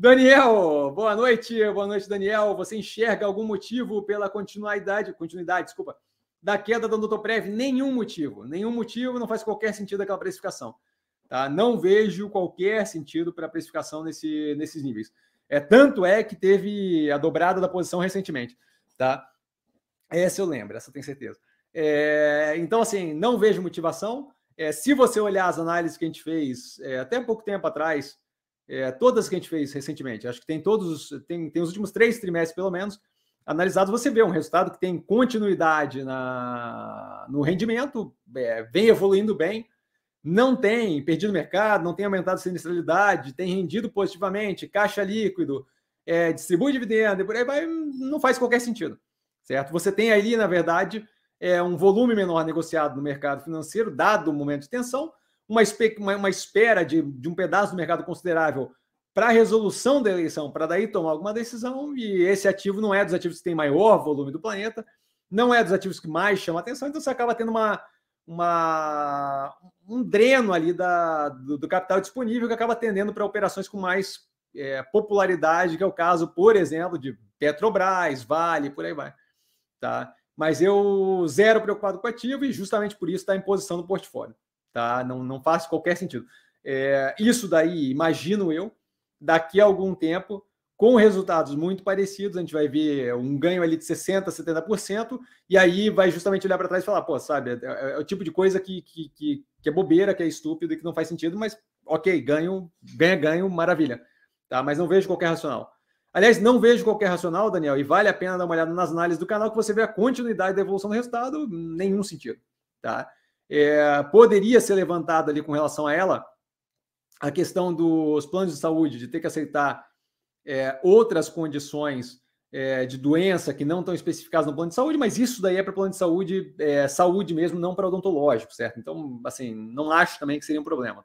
Daniel, boa noite, boa noite, Daniel. Você enxerga algum motivo pela continuidade, continuidade, desculpa, da queda do Nutoprev? Nenhum motivo, nenhum motivo, não faz qualquer sentido aquela precificação. Tá? Não vejo qualquer sentido para a precificação nesse, nesses níveis. É, tanto é que teve a dobrada da posição recentemente. Tá? Essa eu lembro, essa eu tenho certeza. É, então, assim, não vejo motivação. É, se você olhar as análises que a gente fez é, até pouco tempo atrás, é, todas que a gente fez recentemente, acho que tem todos, tem, tem os últimos três trimestres, pelo menos, analisados, você vê um resultado que tem continuidade na, no rendimento, é, vem evoluindo bem, não tem perdido mercado, não tem aumentado a sinistralidade, tem rendido positivamente, caixa líquido, é, distribui dividendo, e por aí vai, não faz qualquer sentido, certo? Você tem ali, na verdade, é, um volume menor negociado no mercado financeiro, dado o momento de tensão, uma, uma, uma espera de, de um pedaço do mercado considerável para a resolução da eleição, para daí tomar alguma decisão, e esse ativo não é dos ativos que tem maior volume do planeta, não é dos ativos que mais chamam atenção, então você acaba tendo uma, uma, um dreno ali da, do, do capital disponível que acaba tendendo para operações com mais é, popularidade, que é o caso, por exemplo, de Petrobras, Vale, por aí vai. Tá? Mas eu zero preocupado com ativo e justamente por isso está em posição no portfólio tá? Não, não faz qualquer sentido. É, isso daí, imagino eu, daqui a algum tempo, com resultados muito parecidos, a gente vai ver um ganho ali de 60%, 70%, e aí vai justamente olhar para trás e falar, pô, sabe, é, é, é, o tipo de coisa que, que, que, que, é bobeira, que é estúpido e que não faz sentido, mas ok, ganho, ganha, ganho, maravilha. Tá? Mas não vejo qualquer racional. Aliás, não vejo qualquer racional, Daniel, e vale a pena dar uma olhada nas análises do canal que você vê a continuidade da evolução do resultado, nenhum sentido. Tá? É, poderia ser levantado ali com relação a ela a questão dos planos de saúde, de ter que aceitar é, outras condições é, de doença que não estão especificadas no plano de saúde, mas isso daí é para plano de saúde, é, saúde mesmo, não para odontológico, certo? Então, assim, não acho também que seria um problema. Tá?